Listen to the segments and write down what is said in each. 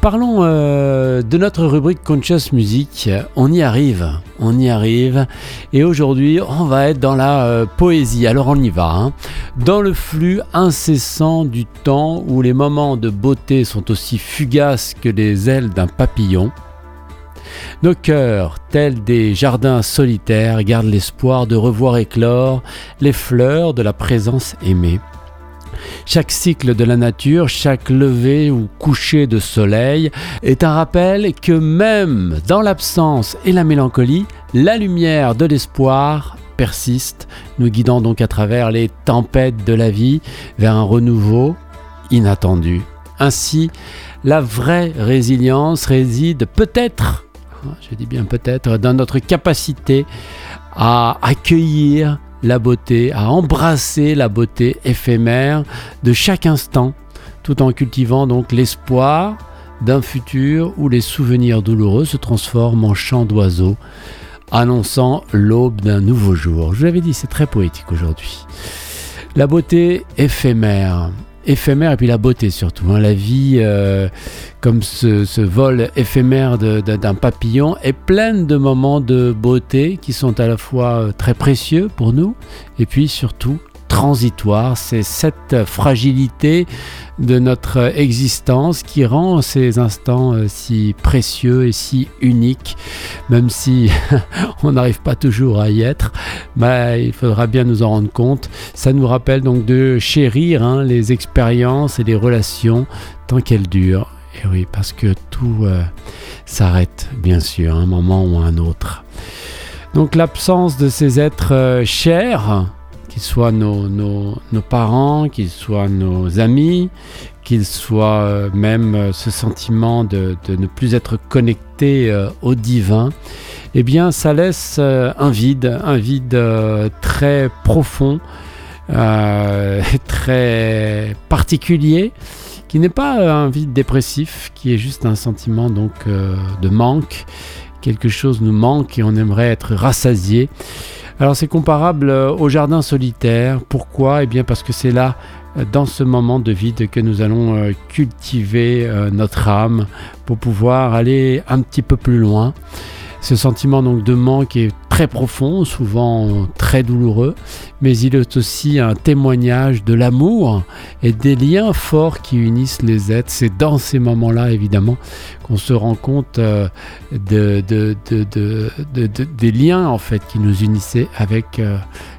Parlons euh, de notre rubrique Conscious Music. On y arrive, on y arrive. Et aujourd'hui, on va être dans la euh, poésie. Alors on y va. Hein. Dans le flux incessant du temps où les moments de beauté sont aussi fugaces que les ailes d'un papillon, nos cœurs, tels des jardins solitaires, gardent l'espoir de revoir éclore les fleurs de la présence aimée. Chaque cycle de la nature, chaque lever ou coucher de soleil est un rappel que même dans l'absence et la mélancolie, la lumière de l'espoir persiste, nous guidant donc à travers les tempêtes de la vie vers un renouveau inattendu. Ainsi, la vraie résilience réside peut-être, je dis bien peut-être, dans notre capacité à accueillir la beauté, à embrasser la beauté éphémère de chaque instant, tout en cultivant donc l'espoir d'un futur où les souvenirs douloureux se transforment en chants d'oiseaux, annonçant l'aube d'un nouveau jour. Je l'avais dit, c'est très poétique aujourd'hui. La beauté éphémère, éphémère et puis la beauté surtout. Hein. La vie, euh, comme ce, vol éphémère d'un papillon, est pleine de moments de beauté qui sont à la fois euh, très précieux pour nous et puis surtout transitoire. C'est cette fragilité de notre existence qui rend ces instants euh, si précieux et si uniques, même si on n'arrive pas toujours à y être. Mais il faudra bien nous en rendre compte. Ça nous rappelle donc de chérir hein, les expériences et les relations tant qu'elles durent. Et oui, parce que tout euh, s'arrête, bien sûr, à un moment ou à un autre. Donc l'absence de ces êtres euh, chers, qu'ils soient nos, parents, qu'ils soient nos amis, qu'ils soient euh, même euh, ce sentiment de, ne plus être connecté euh, au divin, eh bien ça laisse un vide, un vide très profond, très particulier, qui n'est pas un vide dépressif, qui est juste un sentiment donc de manque. Quelque chose nous manque et on aimerait être rassasié. Alors c'est comparable euh, au jardin solitaire. Pourquoi? Eh bien parce que c'est là, euh, dans ce moment de vide, que nous allons euh, cultiver notre âme pour pouvoir aller un petit peu plus loin. Ce sentiment donc de manque est profond, souvent très douloureux, mais il est aussi un témoignage de l'amour et des liens forts qui unissent les êtres. C'est dans ces moments-là, évidemment, qu'on se rend compte euh, de, des liens en fait qui nous unissaient avec euh,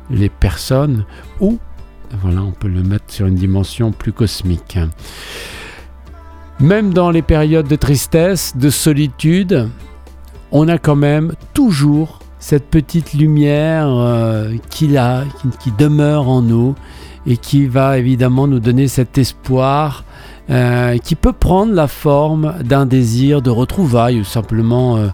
les personnes ou, voilà, on peut le mettre sur une dimension plus cosmique. Même dans les périodes de tristesse, de solitude, on a quand même toujours cette petite lumière euh, qui, a, qui, demeure en nous et qui va évidemment nous donner cet espoir euh, qui peut prendre la forme d'un désir de retrouvailles ou simplement euh,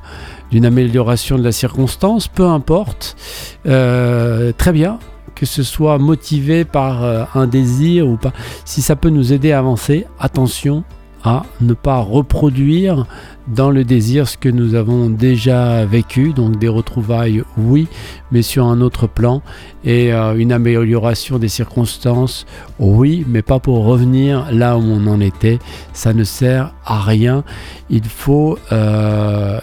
d'une amélioration de la circonstance, peu importe. très bien, que ce soit motivé par un désir ou pas. Si ça peut nous aider à avancer, attention, à ne pas reproduire dans le désir ce que nous avons déjà vécu, donc des retrouvailles, oui, mais sur un autre plan, et euh, une amélioration des circonstances, oui, mais pas pour revenir là où on en était, ça ne sert à rien. Il faut euh,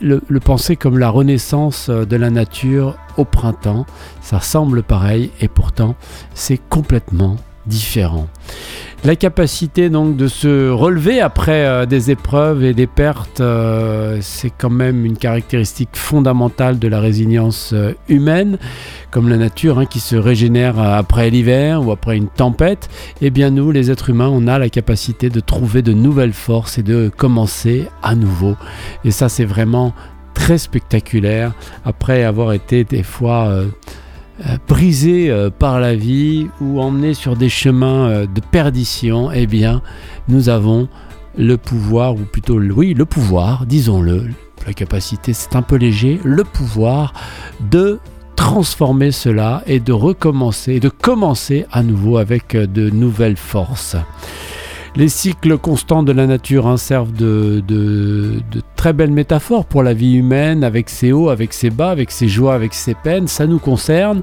le, le, penser comme la renaissance de la nature au printemps, ça semble pareil, et pourtant c'est complètement différent. La capacité donc de se relever après euh, des épreuves et des pertes, euh, c'est quand même une caractéristique fondamentale de la résilience euh, humaine, comme la nature hein, qui se régénère après l'hiver ou après une tempête. Eh bien nous, les êtres humains, on a la capacité de trouver de nouvelles forces et de commencer à nouveau. Et ça, c'est vraiment très spectaculaire après avoir été des fois euh, brisé euh, par la vie ou emmené sur des chemins euh, de perdition, eh bien, nous avons le pouvoir, ou plutôt, oui, le pouvoir, disons-le, la capacité, c'est un peu léger, le pouvoir de transformer cela et de recommencer, de commencer à nouveau avec de nouvelles forces. Les cycles constants de la nature hein, servent de, très belles métaphores pour la vie humaine, avec ses hauts, avec ses bas, avec ses joies, avec ses peines. Ça nous concerne.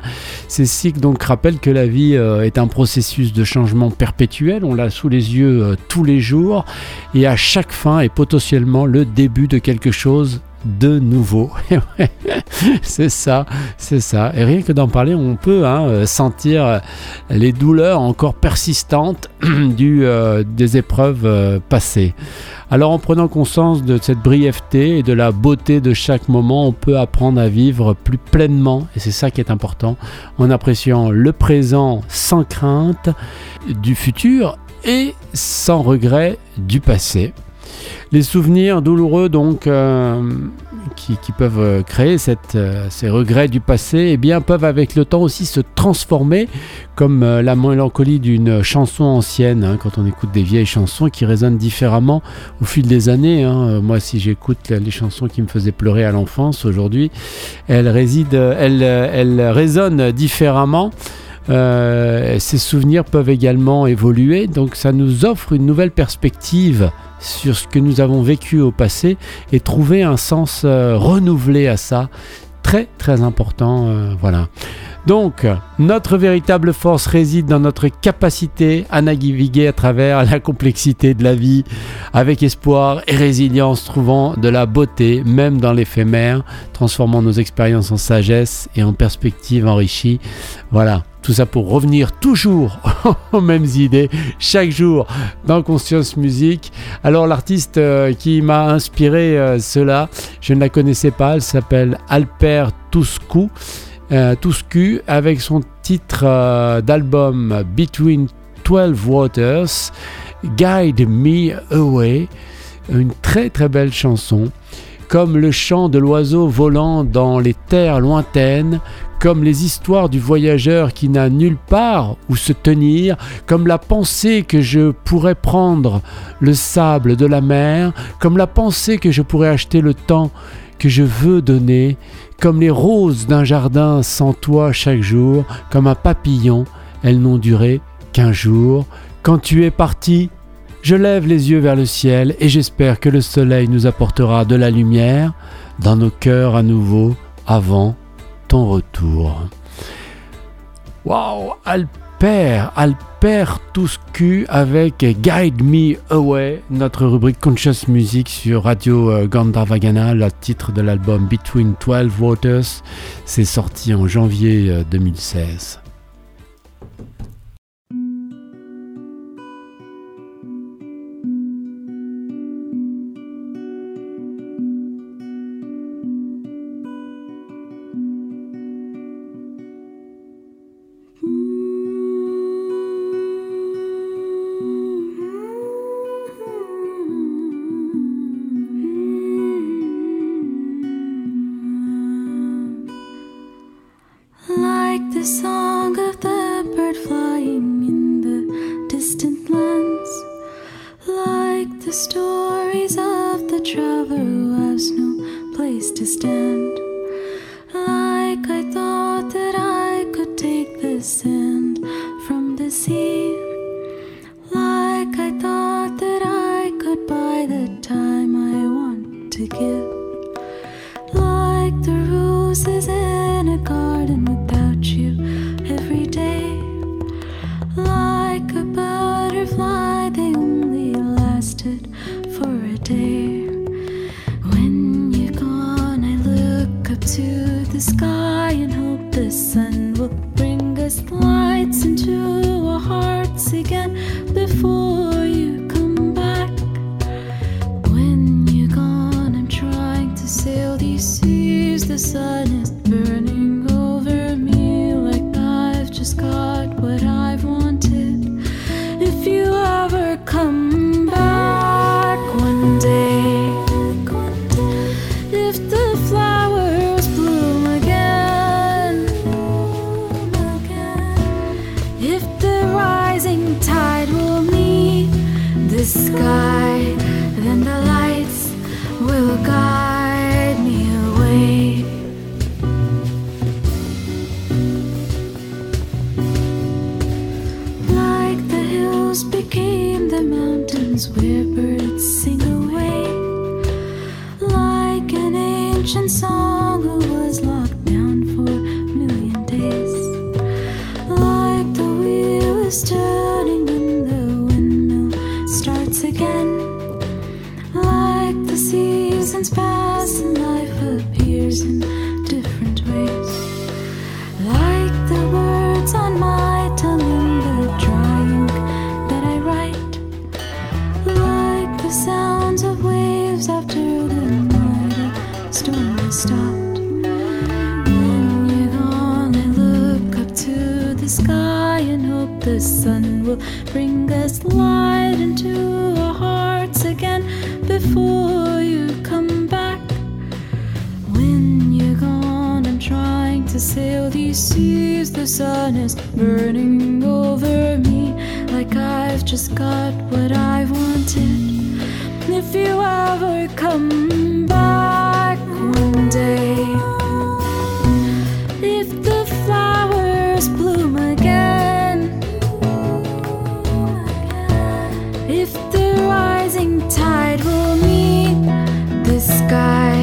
Ces cycles donc rappellent que la vie euh, est un processus de changement perpétuel. On l'a sous les yeux euh, tous les jours et à chaque fin est potentiellement le début de quelque chose de nouveau. c'est ça, c'est ça. Et rien que d'en parler, on peut hein, euh, sentir les douleurs encore persistantes euh, des épreuves euh, passées. Alors en prenant conscience de cette brièveté et de la beauté de chaque moment, on peut apprendre à vivre plus pleinement, et c'est ça qui est important, en appréciant le présent sans crainte du futur et sans regret du passé. Les souvenirs douloureux donc euh, qui, peuvent euh, créer euh, ces regrets du passé eh bien, peuvent avec le temps aussi se transformer comme la mélancolie d'une chanson ancienne hein, quand on écoute des vieilles chansons qui résonnent différemment au fil des années. Hein. Moi si j'écoute les chansons qui me faisaient pleurer à l'enfance aujourd'hui, elles, elles, elles résonnent différemment. Ces souvenirs peuvent également évoluer, donc ça nous offre une nouvelle perspective sur ce que nous avons vécu au passé et trouver un sens euh, renouvelé à ça. Très très important, euh, voilà. Donc, notre véritable force réside dans notre capacité à naviguer à travers la complexité de la vie, avec espoir et résilience, trouvant de la beauté, même dans l'éphémère, transformant nos expériences en sagesse et en perspectives enrichies. Voilà, tout ça pour revenir toujours aux mêmes idées chaque jour dans Conscience Musique. Alors l'artiste euh, qui m'a inspiré euh, cela, je ne la connaissais pas, elle s'appelle Alper Touscu, euh, avec son titre d'album Between 12 Waters, Guide Me Away, une très très belle chanson. Comme le chant de l'oiseau volant dans les terres lointaines, comme les histoires du voyageur qui n'a nulle part où se tenir, comme la pensée que je pourrais prendre le sable de la mer, comme la pensée que je pourrais acheter le temps que je veux donner, comme les roses d'un jardin sans toi chaque jour, comme un papillon, elles n'ont duré qu'un jour. Quand tu es parti, je lève les yeux vers le ciel et j'espère que le soleil nous apportera de la lumière dans nos cœurs à nouveau avant ton retour. Waouh, Alper, Alper Touscu avec Guide Me Away, notre rubrique Conscious Music sur Radio euh, Gandharvagana, le titre de l'album Between 12 Waters, c'est sorti en janvier 2016. the song of the bird flying in the distant lands, like the stories of the traveler who has no place to stand. Like I thought that I could take the sand from the sea, like I thought that I could buy the time I want to give, like the roses. ancient song. Stopped. When you're gone, I look up to the sky and hope the sun will bring us light into our hearts again before you come back. When you're gone, I'm trying to sail these seas. The sun is burning over me like I've just got what I wanted. If you ever come back one day, if the flowers bloom again, if the rising tide will meet the sky,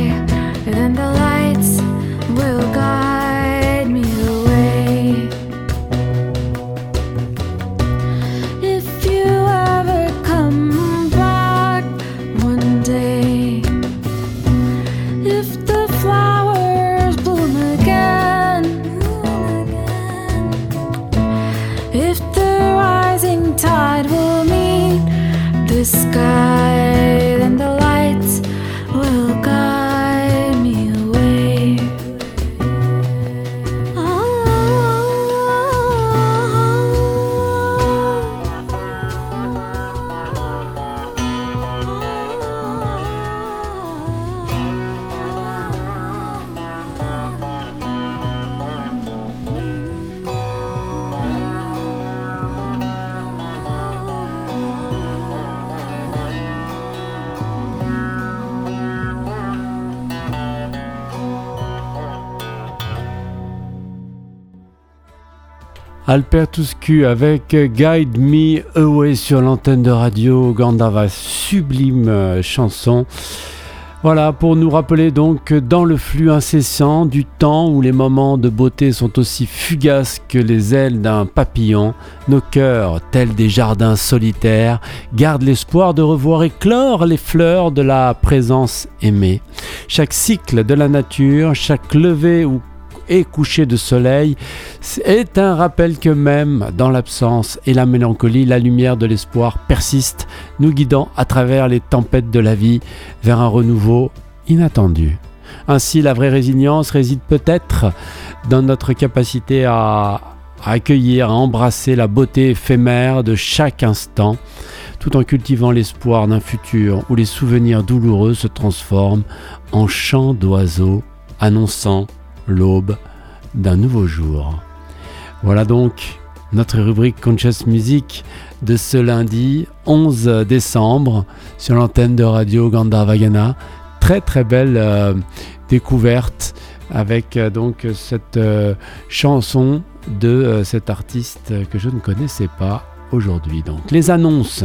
Alpertuscu avec Guide Me Away sur l'antenne de radio Gandava, sublime euh, chanson. Voilà, pour nous rappeler donc que dans le flux incessant du temps où les moments de beauté sont aussi fugaces que les ailes d'un papillon, nos cœurs, tels des jardins solitaires, gardent l'espoir de revoir éclore les fleurs de la présence aimée. Chaque cycle de la nature, chaque lever ou et coucher de soleil est un rappel que même dans l'absence et la mélancolie, la lumière de l'espoir persiste, nous guidant à travers les tempêtes de la vie vers un renouveau inattendu. Ainsi, la vraie résilience réside peut-être dans notre capacité à, accueillir, à embrasser la beauté éphémère de chaque instant, tout en cultivant l'espoir d'un futur où les souvenirs douloureux se transforment en chants d'oiseaux annonçant l'aube d'un nouveau jour. Voilà donc notre rubrique Conscious Music de ce lundi 11 décembre sur l'antenne de radio Gandharvagana. Très très belle euh, découverte avec euh, donc cette euh, chanson de cet artiste que je ne connaissais pas aujourd'hui. Donc les annonces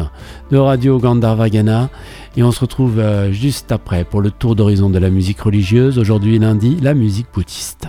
de Radio Gandharvagana et on se retrouve euh, juste après pour le tour d'horizon de la musique religieuse. Aujourd'hui lundi, la musique bouddhiste.